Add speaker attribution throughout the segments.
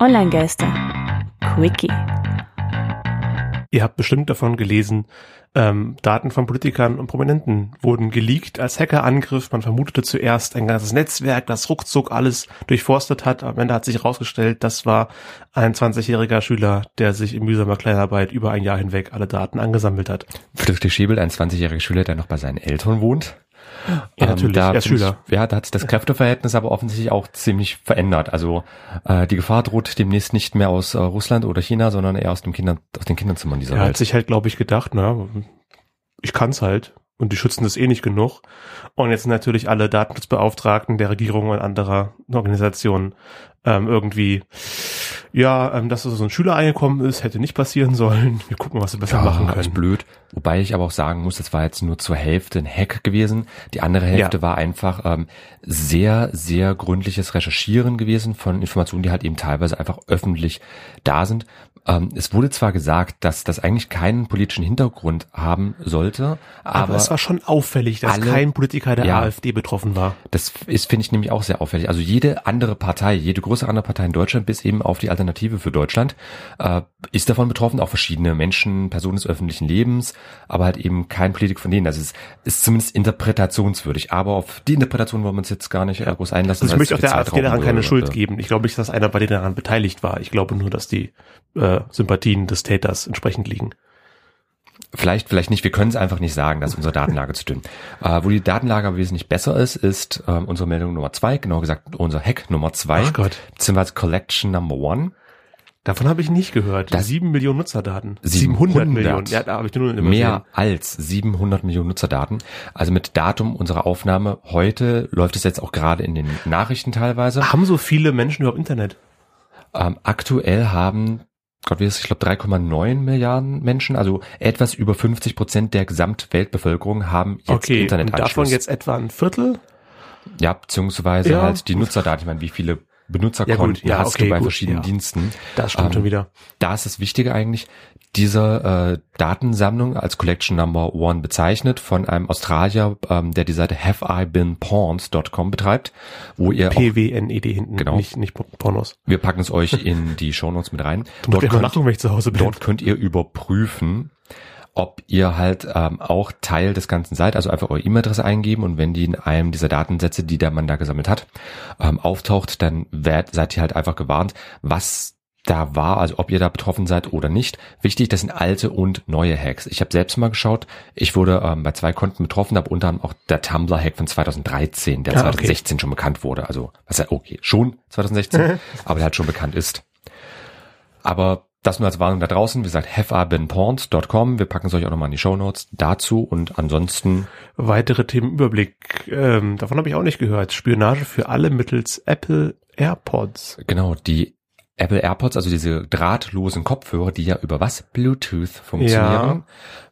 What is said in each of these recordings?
Speaker 1: Online-Geister. Quickie.
Speaker 2: Ihr habt bestimmt davon gelesen, ähm, Daten von Politikern und Prominenten wurden geleakt als Hackerangriff. Man vermutete zuerst ein ganzes Netzwerk, das ruckzuck alles durchforstet hat. Am Ende hat sich herausgestellt, das war ein 20-jähriger Schüler, der sich in mühsamer Kleinarbeit über ein Jahr hinweg alle Daten angesammelt hat.
Speaker 3: Friedrich Schäbel, ein 20-jähriger Schüler, der noch bei seinen Eltern wohnt.
Speaker 2: Ja, natürlich,
Speaker 3: da
Speaker 2: er ist Schüler.
Speaker 3: Ich, ja, da hat sich das Kräfteverhältnis aber offensichtlich auch ziemlich verändert. Also äh, die Gefahr droht demnächst nicht mehr aus äh, Russland oder China, sondern eher aus, dem Kindern, aus den Kinderzimmern dieser
Speaker 2: Er
Speaker 3: Welt.
Speaker 2: hat sich halt, glaube ich, gedacht, na, ich kann's halt. Und die schützen das eh nicht genug. Und jetzt sind natürlich alle Datenschutzbeauftragten der Regierung und anderer Organisationen ähm, irgendwie, ja, ähm, dass so ein Schüler eingekommen ist, hätte nicht passieren sollen. Wir gucken, was wir besser machen
Speaker 3: ist
Speaker 2: können.
Speaker 3: blöd. Wobei ich aber auch sagen muss, das war jetzt nur zur Hälfte ein Hack gewesen. Die andere Hälfte
Speaker 2: Ja.
Speaker 3: war einfach ähm, sehr, sehr gründliches Recherchieren gewesen von Informationen, die halt eben teilweise einfach öffentlich da sind. Ähm, es wurde zwar gesagt, dass das eigentlich keinen politischen Hintergrund haben sollte, aber,
Speaker 2: Aber, es war schon auffällig, dass
Speaker 3: alle-
Speaker 2: kein Politiker der
Speaker 3: Ja.
Speaker 2: AfD betroffen war.
Speaker 3: Das ist, finde ich, nämlich auch sehr auffällig. Also jede andere Partei, jede größere andere Partei in Deutschland, bis eben auf die Alternative für Deutschland, äh, ist davon betroffen, auch verschiedene Menschen, Personen des öffentlichen Lebens, aber halt eben kein Politiker von denen. Also es ist zumindest interpretationswürdig. Aber auf die Interpretation wollen wir uns jetzt gar nicht äh, groß einlassen.
Speaker 2: Also ich möchte auch der AfD daran keine. Schuld geben. Ich glaube nicht, dass einer bei denen daran beteiligt war. Ich glaube nur, dass die äh, Sympathien des Täters entsprechend liegen.
Speaker 3: Vielleicht, vielleicht nicht. Wir können es einfach nicht sagen, dass unsere Datenlage zu dünn. Äh, wo die Datenlage aber wesentlich besser ist, ist ähm, unsere Meldung Nummer zwei, genauer gesagt unser Hack Nummer zwei,
Speaker 2: Ach Gott.
Speaker 3: beziehungsweise Collection Number One.
Speaker 2: Davon habe ich nicht gehört.
Speaker 3: Das-
Speaker 2: Sieben Millionen Nutzerdaten.
Speaker 3: 700
Speaker 2: Millionen. Ja, da habe ich nur immer
Speaker 3: mehr als 700 Millionen Nutzerdaten. Also mit Datum unserer Aufnahme heute läuft es jetzt auch gerade in den Nachrichten teilweise.
Speaker 2: Haben so viele Menschen überhaupt Internet?
Speaker 3: Ähm, aktuell haben, Gott wie ist, es, ich glaube 3,9 Milliarden Menschen, also etwas über 50 Prozent der Gesamtweltbevölkerung haben jetzt
Speaker 2: Okay,
Speaker 3: Internetanschluss.
Speaker 2: davon jetzt etwa ein Viertel?
Speaker 3: Ja, beziehungsweise
Speaker 2: Ja.
Speaker 3: halt die Nutzerdaten. Ich meine, wie viele Benutzerkonten
Speaker 2: Ja, ja,
Speaker 3: hast
Speaker 2: okay,
Speaker 3: du bei
Speaker 2: gut,
Speaker 3: verschiedenen
Speaker 2: ja.
Speaker 3: Diensten?
Speaker 2: Das stimmt
Speaker 3: Ähm,
Speaker 2: schon wieder.
Speaker 3: Da ist das Wichtige eigentlich, diese äh, Datensammlung als Collection Number One bezeichnet von einem Australier, ähm, der die Seite haveibeenpawns.com betreibt, wo ihr
Speaker 2: PWNED hinten,
Speaker 3: Genau.
Speaker 2: nicht, nicht Pornos.
Speaker 3: wir packen es euch in die Shownotes mit rein. Dort könnt,
Speaker 2: lachen, wenn ich zu Hause bin.
Speaker 3: dort könnt ihr überprüfen, ob ihr halt ähm, auch Teil des Ganzen seid, also einfach eure E-Mail-Adresse eingeben und wenn die in einem dieser Datensätze, die der Mann da gesammelt hat, ähm, auftaucht, dann werdet, seid ihr halt einfach gewarnt, was da war, also ob ihr da betroffen seid oder nicht. Wichtig, das sind alte und neue Hacks. Ich habe selbst mal geschaut, ich wurde ähm, bei zwei Konten betroffen, aber unter anderem auch der Tumblr-Hack von 2013, der
Speaker 2: Ah, okay.
Speaker 3: 2016 schon bekannt wurde. Also, was ja, okay, schon 2016, aber der halt schon bekannt ist. Aber das nur als Warnung da draußen. Wie gesagt, haveibeenpawns.com. Wir packen es euch auch nochmal in die Shownotes dazu. Und ansonsten,
Speaker 2: Weitere Themenüberblick. Ähm, davon habe ich auch nicht gehört. Spionage für alle mittels Apple AirPods.
Speaker 3: genau, die Apple AirPods, also diese drahtlosen Kopfhörer, die ja über was? Bluetooth funktionieren,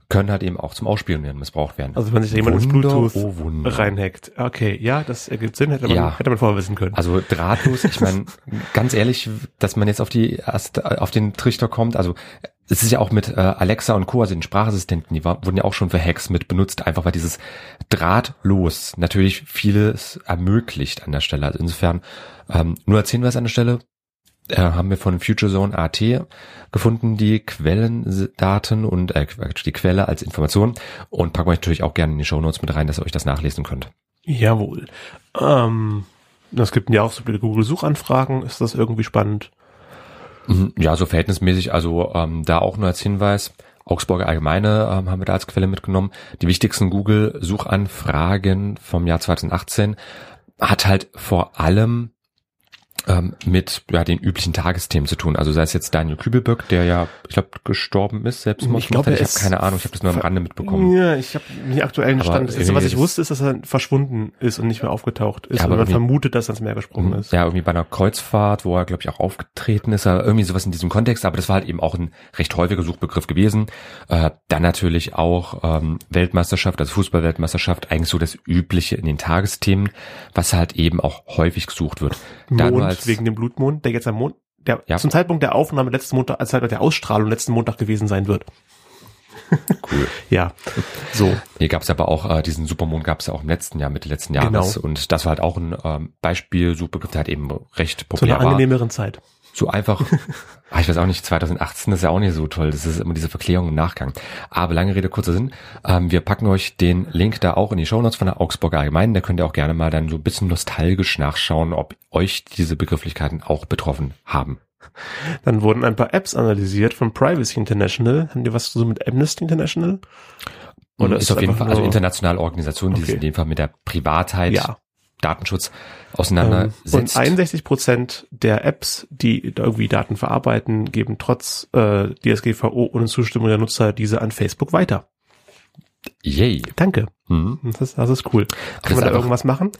Speaker 3: können halt eben auch zum Ausspionieren missbraucht werden.
Speaker 2: Also wenn sich da jemand ins Bluetooth
Speaker 3: oh
Speaker 2: reinhackt. Okay, ja, das ergibt Sinn, hätte man,
Speaker 3: Ja.
Speaker 2: hätte man vorher wissen können.
Speaker 3: Also drahtlos, ich meine, ganz ehrlich, dass man jetzt auf die auf den Trichter kommt, also es ist ja auch mit äh, Alexa und Co., also den Sprachassistenten, die war, wurden ja auch schon für Hacks mit benutzt, einfach weil dieses drahtlos natürlich vieles ermöglicht an der Stelle. Also insofern, ähm, nur als Hinweis an der Stelle, äh, haben wir von FutureZone AT gefunden, die Quellendaten und äh, die Quelle als Information und packen wir euch natürlich auch gerne in die Shownotes mit rein, dass ihr euch das nachlesen könnt.
Speaker 2: Jawohl. Ähm, es gibt ja auch so viele Google-Suchanfragen. Ist das irgendwie spannend?
Speaker 3: Mhm, Ja, so verhältnismäßig, also ähm, da auch nur als Hinweis, Augsburger Allgemeine ähm, haben wir da als Quelle mitgenommen. Die wichtigsten Google-Suchanfragen vom Jahr 2018 hat halt vor allem ähm, mit ja, den üblichen Tagesthemen zu tun. Also sei es jetzt Daniel Kübelböck, der ja, ich glaube, gestorben ist, selbst
Speaker 2: Ich glaube,
Speaker 3: ich habe keine Ahnung, ich habe das nur am Rande mitbekommen.
Speaker 2: Ja, ich habe den aktuellen
Speaker 3: Aber
Speaker 2: Stand. Das Letzte, was ich wusste, ist, dass er verschwunden ist und nicht mehr aufgetaucht ist.
Speaker 3: Ja, aber
Speaker 2: man vermutet, dass er ins Meer gesprungen ist.
Speaker 3: Ja, irgendwie bei einer Kreuzfahrt, wo er, glaube ich, auch aufgetreten ist, oder irgendwie sowas in diesem Kontext, aber das war halt eben auch ein recht häufiger Suchbegriff gewesen. Äh, dann natürlich auch ähm, Weltmeisterschaft, also Fußballweltmeisterschaft, eigentlich so das Übliche in den Tagesthemen, was halt eben auch häufig gesucht wird.
Speaker 2: Mond
Speaker 3: als,
Speaker 2: wegen dem Blutmond, der jetzt am Mond, der
Speaker 3: Ja.
Speaker 2: zum Zeitpunkt der Aufnahme letzten Montag, als Zeitpunkt der Ausstrahlung letzten Montag gewesen sein wird.
Speaker 3: cool.
Speaker 2: Ja, so.
Speaker 3: Hier gab es aber auch, äh, diesen Supermond gab es ja auch im letzten Jahr, Mitte letzten Jahres.
Speaker 2: Genau.
Speaker 3: Und das war halt auch ein ähm, Beispiel, Suchbegriff, der halt eben recht
Speaker 2: Zu einer
Speaker 3: populär war.
Speaker 2: angenehmeren Zeit.
Speaker 3: So einfach, ah, ich weiß auch nicht, 2018 ist ja auch nicht so toll, das ist immer diese Verklärung im Nachgang. Aber lange Rede, kurzer Sinn, ähm, wir packen euch den Link da auch in die Shownotes von der Augsburger Allgemeinen, da könnt ihr auch gerne mal dann so ein bisschen nostalgisch nachschauen, ob euch diese Begrifflichkeiten auch betroffen haben.
Speaker 2: Dann wurden ein paar Apps analysiert von Privacy International. Haben die was so mit Amnesty International?
Speaker 3: Oder ist, ist auf jeden Fall, also internationale Organisation, die
Speaker 2: Okay.
Speaker 3: sich in dem Fall mit der Privatheit,
Speaker 2: Ja.
Speaker 3: Datenschutz
Speaker 2: Ähm,
Speaker 3: auseinandersetzt.
Speaker 2: Und 61 Prozent der Apps, die irgendwie Daten verarbeiten, geben trotz äh, DSGVO ohne Zustimmung der Nutzer diese an Facebook weiter.
Speaker 3: Yay.
Speaker 2: Danke.
Speaker 3: Mhm.
Speaker 2: Das ist, das ist cool. Kann man da
Speaker 3: einfach-
Speaker 2: irgendwas machen?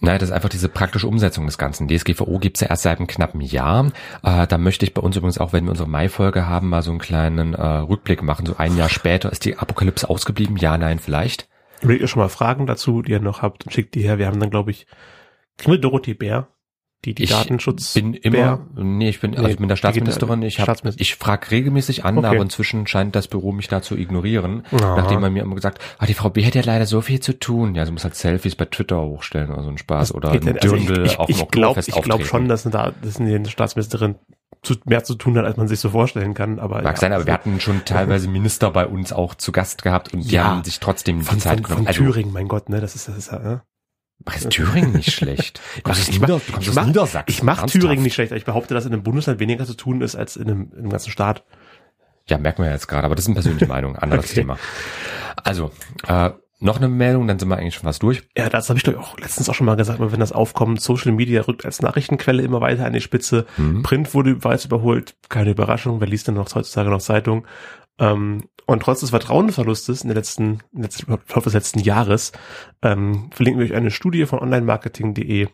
Speaker 3: Nein, das ist einfach diese praktische Umsetzung des Ganzen. DSGVO gibt's ja erst seit einem knappen Jahr. Äh, da möchte ich bei uns übrigens auch, wenn wir unsere Mai-Folge haben, mal so einen kleinen äh, Rückblick machen. So ein Jahr später ist die Apokalypse ausgeblieben. Ja, nein, vielleicht.
Speaker 2: Überlegt ihr schon mal Fragen dazu, die ihr noch habt und schickt die her. Wir haben dann, glaube ich, kriegen wir Dorothee Bär, die die
Speaker 3: ich
Speaker 2: Datenschutz
Speaker 3: bin immer, nee, ich bin, also
Speaker 2: Nee,
Speaker 3: ich bin der Staatsministerin. Ich, hab, ich frage regelmäßig an,
Speaker 2: Okay.
Speaker 3: aber inzwischen scheint das Büro mich da zu ignorieren.
Speaker 2: Aha.
Speaker 3: Nachdem man mir immer gesagt, ah, die Frau B hat ja leider so viel zu tun. Ja, sie muss halt Selfies bei Twitter hochstellen oder so ein Spaß oder ein
Speaker 2: denn? Also ich
Speaker 3: Dirndl
Speaker 2: ich,
Speaker 3: auf dem
Speaker 2: ich glaube glaub schon, dass da dass eine Staatsministerin zu, mehr zu tun hat, als man sich so vorstellen kann. Aber
Speaker 3: Mag
Speaker 2: ja,
Speaker 3: sein, aber wir hatten schon teilweise Minister bei uns auch zu Gast gehabt und die
Speaker 2: Ja.
Speaker 3: haben sich trotzdem die
Speaker 2: von,
Speaker 3: Zeit
Speaker 2: von,
Speaker 3: genommen.
Speaker 2: von Thüringen, mein Gott, ne, das ist das ist ja. Ne?
Speaker 3: Ach, ist Thüringen nicht schlecht. Aus
Speaker 2: Ich mach-
Speaker 3: Nieder-
Speaker 2: ich mach-
Speaker 3: Niedersachsen.
Speaker 2: Ich mache
Speaker 3: Ernsthaft?
Speaker 2: Thüringen nicht schlecht, aber ich behaupte, dass in einem Bundesland weniger zu tun ist als in einem, in einem ganzen Staat.
Speaker 3: Ja, merken wir ja jetzt gerade, aber das ist eine persönliche Meinung, anderes
Speaker 2: Okay.
Speaker 3: Thema. Also, äh, noch eine Meldung, dann sind wir eigentlich schon fast durch.
Speaker 2: Ja, das habe ich doch auch letztens auch schon mal gesagt, wenn das aufkommt, Social Media rückt als Nachrichtenquelle immer weiter an die Spitze.
Speaker 3: Mhm.
Speaker 2: Print wurde weit überholt, keine Überraschung, wer liest denn noch heutzutage noch Zeitung? Ähm, und trotz des Vertrauensverlustes in den letzten, im Laufe des letzten Jahres, ähm, verlinken wir euch eine Studie von onlinemarketing.de.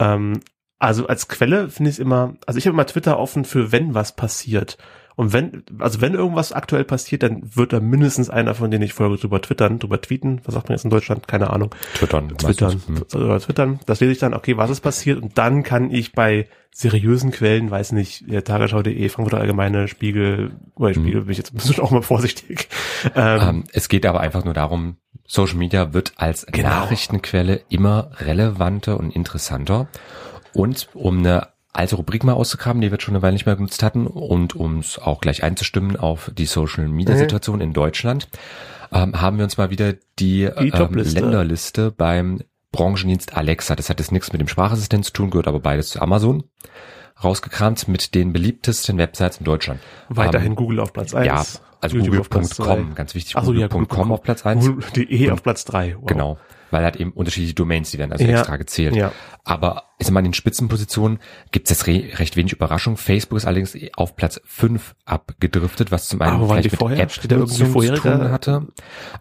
Speaker 2: Ähm, also als Quelle finde ich es immer, also ich habe immer Twitter offen für wenn was passiert. Und wenn, also wenn irgendwas aktuell passiert, dann wird da mindestens einer von denen ich folge drüber twittern, drüber tweeten. Was sagt man jetzt in Deutschland? Keine Ahnung.
Speaker 3: Twittern.
Speaker 2: Twittern.
Speaker 3: Hm.
Speaker 2: Oder Twittern. Das lese ich dann, okay, was ist passiert? Und dann kann ich bei seriösen Quellen, weiß nicht, Tagesschau.de, Frankfurter Allgemeine, Spiegel, oder Spiegel bin ich jetzt ein auch mal vorsichtig. Ähm,
Speaker 3: Ähm, es geht aber einfach nur darum, Social Media wird als
Speaker 2: Genau.
Speaker 3: Nachrichtenquelle immer relevanter und interessanter. Und um eine alte Rubrik mal auszugraben, die wir schon eine Weile nicht mehr genutzt hatten und um es auch gleich einzustimmen auf die Social Media
Speaker 2: Mhm.
Speaker 3: Situation in Deutschland, ähm, haben wir uns mal wieder die,
Speaker 2: Die
Speaker 3: ähm. Länderliste beim Branchendienst Alexa, das hat jetzt nichts mit dem Sprachassistent zu tun, gehört aber beides zu Amazon, rausgekramt mit den beliebtesten Websites in Deutschland.
Speaker 2: weiterhin
Speaker 3: Ähm,
Speaker 2: Google auf Platz 1.
Speaker 3: ja, also google.com, ganz wichtig,
Speaker 2: so, ja,
Speaker 3: google.com auf Platz eins.
Speaker 2: Google.de auf Platz 3. Wow.
Speaker 3: Genau. Weil halt eben unterschiedliche Domains, die werden also
Speaker 2: Ja.
Speaker 3: extra gezählt.
Speaker 2: Ja.
Speaker 3: Aber ich sag mal, in den Spitzenpositionen gibt es jetzt re recht wenig Überraschung. Facebook ist allerdings auf Platz 5 abgedriftet, was zum einen vielleicht
Speaker 2: die
Speaker 3: mit
Speaker 2: vorher?
Speaker 3: App-Nutzung zu tun hatte.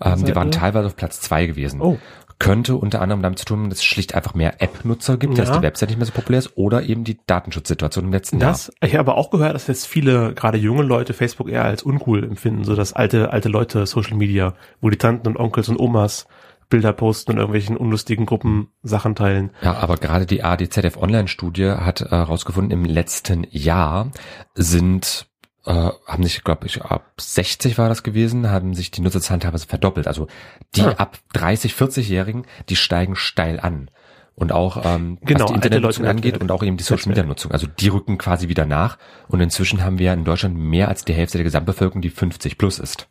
Speaker 3: Ähm, die waren teilweise auf Platz 2 gewesen.
Speaker 2: Oh.
Speaker 3: Könnte unter anderem damit zu tun, dass es schlicht einfach mehr App-Nutzer gibt, dass
Speaker 2: Ja.
Speaker 3: die Website nicht mehr so populär ist oder eben die Datenschutzsituation im letzten Jahr.
Speaker 2: Das, ich habe auch gehört, dass jetzt viele, gerade junge Leute, Facebook eher als uncool empfinden, so das alte, alte Leute Social Media, wo die Tanten und Onkels und Omas Bilder posten und irgendwelchen unlustigen Gruppen Sachen teilen.
Speaker 3: Ja, aber gerade die ADZF Online-Studie hat herausgefunden, im letzten Jahr sind, äh, haben sich, glaube ich, ab 60 war das gewesen, haben sich die Nutzerzahlen teilweise verdoppelt. Also die
Speaker 2: Ah.
Speaker 3: ab 30, 40-Jährigen, die steigen steil an. Und auch ähm,
Speaker 2: Genau,
Speaker 3: was die Internetnutzung angeht und auch eben die Social Media Nutzung. Also die rücken quasi wieder nach. Und inzwischen haben wir in Deutschland mehr als die Hälfte der Gesamtbevölkerung, die 50 plus ist.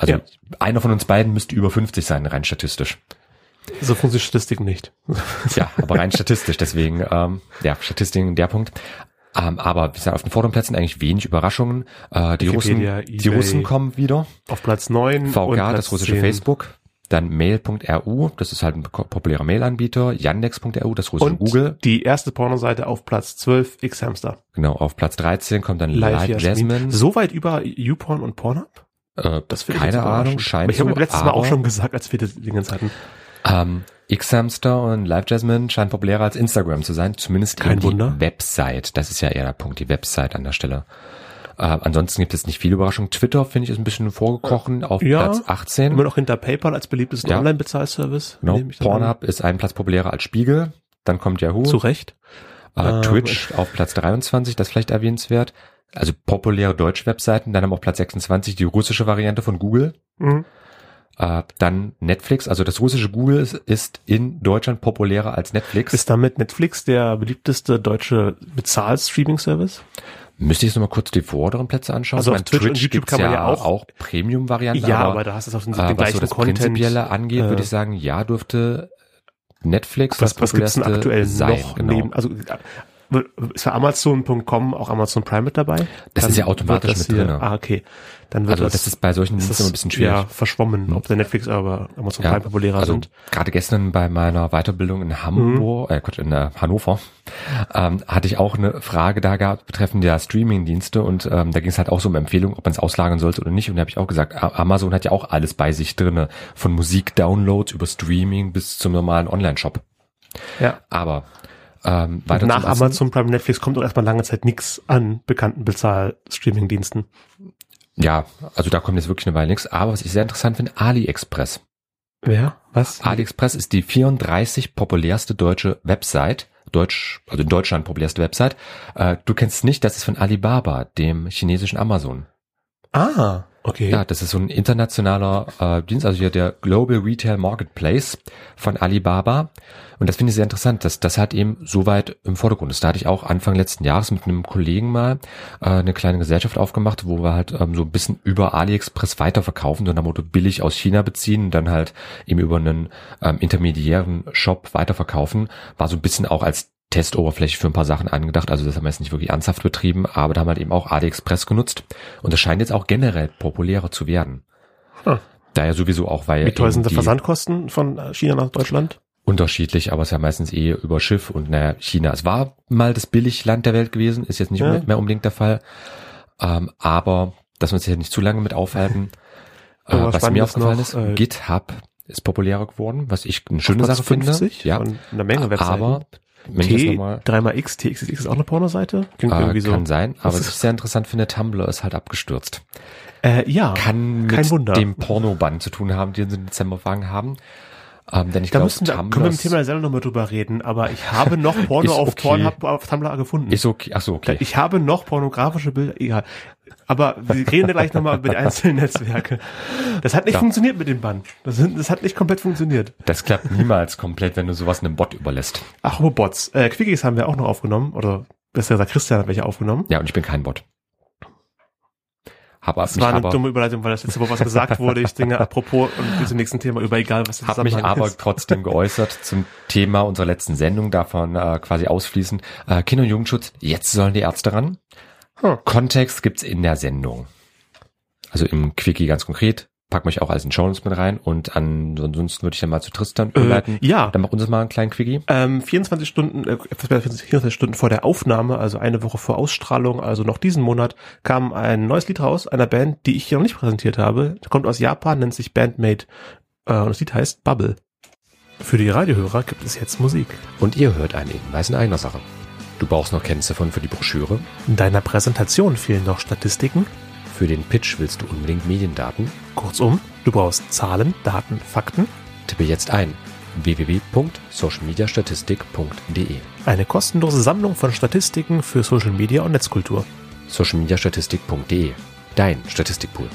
Speaker 3: Also
Speaker 2: Ja.
Speaker 3: einer von uns beiden müsste über 50 sein, rein statistisch.
Speaker 2: So funktioniert Statistik nicht.
Speaker 3: Ja, aber rein statistisch, deswegen, ähm, ja, Statistiken, der Punkt. Ähm, aber wie gesagt, auf den vorderen Plätzen eigentlich wenig Überraschungen. Äh, die Russen,
Speaker 2: Wikipedia,
Speaker 3: die
Speaker 2: eBay.
Speaker 3: Russen kommen wieder.
Speaker 2: Auf Platz 9. und
Speaker 3: VK,
Speaker 2: Platz
Speaker 3: das russische
Speaker 2: 10.
Speaker 3: Facebook. Dann Mail.ru, das ist halt ein populärer Mail-Anbieter. Yandex.ru, das russische
Speaker 2: Und
Speaker 3: Google.
Speaker 2: die erste Pornoseite auf Platz 12, X-Hamster.
Speaker 3: Genau, auf Platz 13 kommt dann
Speaker 2: Live
Speaker 3: Live
Speaker 2: Jasmin.
Speaker 3: Jasmine.
Speaker 2: So weit über YouPorn und Pornhub?
Speaker 3: Äh,
Speaker 2: Das
Speaker 3: keine Ahnung, scheint
Speaker 2: Aber ich habe
Speaker 3: so,
Speaker 2: letztes Mal auch schon gesagt, als wir das Dingens hatten.
Speaker 3: Ähm, X-Hamster und Live Jasmine scheint populärer als Instagram zu sein, zumindest
Speaker 2: Kein
Speaker 3: die
Speaker 2: Wunder.
Speaker 3: Website. Das ist ja eher der Punkt, die Website an der Stelle. Äh, ansonsten gibt es nicht viel Überraschung. Twitter finde ich ist ein bisschen vorgekrochen auf
Speaker 2: Ja,
Speaker 3: Platz 18.
Speaker 2: Immer noch hinter PayPal als beliebtesten
Speaker 3: Ja.
Speaker 2: Online-Bezahlservice.
Speaker 3: Genau.
Speaker 2: nehme ich dann an.
Speaker 3: Pornhub ist einen Platz populärer als Spiegel. Dann kommt Yahoo.
Speaker 2: Zu Recht.
Speaker 3: Äh,
Speaker 2: Ähm,
Speaker 3: Twitch auf Platz 23, das ist vielleicht erwähnenswert. Also populäre deutsche Webseiten, dann haben auf Platz 26 die russische Variante von Google.
Speaker 2: Mhm.
Speaker 3: Äh, dann Netflix, also das russische Google ist, ist in Deutschland populärer als Netflix.
Speaker 2: Ist damit Netflix der beliebteste deutsche Bezahl-Streaming-Service?
Speaker 3: Müsste ich jetzt noch mal kurz die vorderen Plätze anschauen?
Speaker 2: Also auf Twitch, und YouTube kann man ja auch-
Speaker 3: auch Premium-Varianten.
Speaker 2: Ja, aber da hast du es auf den,
Speaker 3: äh,
Speaker 2: den
Speaker 3: was so
Speaker 2: gleichen
Speaker 3: das
Speaker 2: Content.
Speaker 3: Prinzipielle angeht,
Speaker 2: äh,
Speaker 3: würde ich sagen, ja, dürfte Netflix
Speaker 2: Was,
Speaker 3: das
Speaker 2: was gibt's denn aktuell
Speaker 3: sein.
Speaker 2: noch
Speaker 3: genau.
Speaker 2: neben, also ist für Amazon.com auch Amazon Prime mit dabei?
Speaker 3: Das ist ja automatisch mit drinne.
Speaker 2: Ah, okay. Dann wird
Speaker 3: Also
Speaker 2: das,
Speaker 3: das ist bei solchen Diensten immer ein bisschen schwierig.
Speaker 2: Ja, verschwommen, ob der Netflix aber Amazon
Speaker 3: Ja,
Speaker 2: Prime populärer
Speaker 3: also
Speaker 2: sind.
Speaker 3: gerade gestern bei meiner Weiterbildung in Hamburg, äh, Quatsch, in äh, Hannover, ähm, hatte ich auch eine Frage da gehabt betreffend der Streaming-Dienste und ähm, da ging es halt auch so um Empfehlung, ob man es auslagern sollte oder nicht. Und da habe ich auch gesagt, Amazon hat ja auch alles bei sich drinne, von Musik-Downloads über Streaming bis zum normalen Online-Shop.
Speaker 2: Ja.
Speaker 3: Aber ähm, weiter
Speaker 2: Nach Amazon Prime Netflix kommt doch erstmal lange Zeit nichts an bekannten Bezahl-Streaming-Diensten.
Speaker 3: Ja, also da kommt jetzt wirklich eine Weile nichts. Aber was ich sehr interessant finde, AliExpress.
Speaker 2: Wer? Was?
Speaker 3: AliExpress ist die 34 populärste deutsche Website. Deutsch, also in Deutschland populärste Website. Äh, du kennst nicht, das ist von Alibaba, dem chinesischen Amazon.
Speaker 2: Ah, okay.
Speaker 3: Ja, das ist so ein internationaler äh, Dienst, also hier der Global Retail Marketplace von Alibaba. Und das finde ich sehr interessant, dass das halt eben so im Vordergrund ist. Da hatte ich auch Anfang letzten Jahres mit einem Kollegen mal äh, eine kleine Gesellschaft aufgemacht, wo wir halt ähm, so ein bisschen über AliExpress weiterverkaufen, so nach Motto billig aus China beziehen und dann halt eben über einen ähm, intermediären Shop weiterverkaufen. War so ein bisschen auch als Testoberfläche für ein paar Sachen angedacht. Also das haben wir jetzt nicht wirklich ernsthaft betrieben, aber da haben wir halt eben auch AliExpress genutzt. Und das scheint jetzt auch generell populärer zu werden.
Speaker 2: Hm.
Speaker 3: Da ja sowieso auch, weil
Speaker 2: Wie teuer sind die Versandkosten von China nach Deutschland?
Speaker 3: unterschiedlich, aber es ist ja meistens eh über Schiff und naja, China. Es war mal das Billigland der Welt gewesen, ist jetzt nicht
Speaker 2: Ja.
Speaker 3: mehr, unbedingt der Fall. Ähm, aber, dass wir uns hier nicht zu lange mit aufhalten, äh, was mir aufgefallen
Speaker 2: noch,
Speaker 3: ist,
Speaker 2: äh,
Speaker 3: GitHub ist populärer geworden, was ich eine schöne Sache finde.
Speaker 2: 50
Speaker 3: Ja,
Speaker 2: von einer Menge Webseiten.
Speaker 3: aber wenn
Speaker 2: T, dreimal X, TXX ist auch eine Pornoseite? Klingt
Speaker 3: äh,
Speaker 2: irgendwie so.
Speaker 3: kann sein, aber was
Speaker 2: ist-
Speaker 3: ich sehr interessant finde, Tumblr ist halt abgestürzt.
Speaker 2: Äh, ja,
Speaker 3: Kann
Speaker 2: kein
Speaker 3: mit
Speaker 2: Wunder.
Speaker 3: dem Pornobann zu tun haben, den sie im Dezember fangen haben. Ähm, denn ich
Speaker 2: da
Speaker 3: glaube,
Speaker 2: müssen wir, können wir im Thema selber nochmal drüber reden, aber ich habe noch Porno auf
Speaker 3: okay.
Speaker 2: Pornhub auf Tumblr gefunden.
Speaker 3: ist okay. Ach so, okay.
Speaker 2: Ich habe noch pornografische Bilder, egal. Aber wir reden ja gleich nochmal über die einzelnen Netzwerke. Das hat nicht
Speaker 3: Ja.
Speaker 2: funktioniert mit dem Bann. Das, das hat nicht komplett funktioniert.
Speaker 3: Das klappt niemals komplett, wenn du sowas einem Bot überlässt.
Speaker 2: Ach, wo Bots. Äh, Quickies haben wir auch noch aufgenommen, oder besser gesagt, Christian hat welche aufgenommen.
Speaker 3: Ja, und ich bin kein Bot. Hab
Speaker 2: Das
Speaker 3: mich
Speaker 2: war eine
Speaker 3: aber,
Speaker 2: dumme Überleitung, weil das letzte Woche was gesagt wurde. Ich denke, apropos und bis zum nächsten Thema über egal, was der
Speaker 3: hab mich aber
Speaker 2: ist.
Speaker 3: trotzdem geäußert zum Thema unserer letzten Sendung, davon äh, quasi ausfließen. Äh, Kinder- und Jugendschutz, jetzt sollen die Ärzte ran.
Speaker 2: Hm.
Speaker 3: Kontext gibt's in der Sendung. Also im Quickie ganz konkret. Packen euch auch alles in Show Notes mit rein und ansonsten würde ich dann mal zu Tristan
Speaker 2: Äh,
Speaker 3: überleiten.
Speaker 2: ja,
Speaker 3: Dann mach uns mal einen kleinen Quickie.
Speaker 2: Ähm, 24 Stunden, äh, etwas mehr als 24 Stunden vor der Aufnahme, also eine Woche vor Ausstrahlung, also noch diesen Monat, kam ein neues Lied raus, einer Band, die ich hier noch nicht präsentiert habe. Kommt aus Japan, nennt sich Bandmate äh, und das Lied heißt Bubble. Für die Radiohörer gibt es jetzt Musik.
Speaker 3: Und ihr hört einen Hinweis in eigener Sache. Du brauchst noch Kennziffern für die Broschüre.
Speaker 2: In deiner Präsentation fehlen noch Statistiken.
Speaker 3: Für den Pitch willst du unbedingt Mediendaten.
Speaker 2: Kurzum, du brauchst Zahlen, Daten, Fakten,
Speaker 3: Tippe jetzt ein www.socialmediastatistik.de
Speaker 2: eine kostenlose Sammlung von Statistiken für Social Media und Netzkultur.
Speaker 3: socialmediastatistik.de Dein Statistikpool.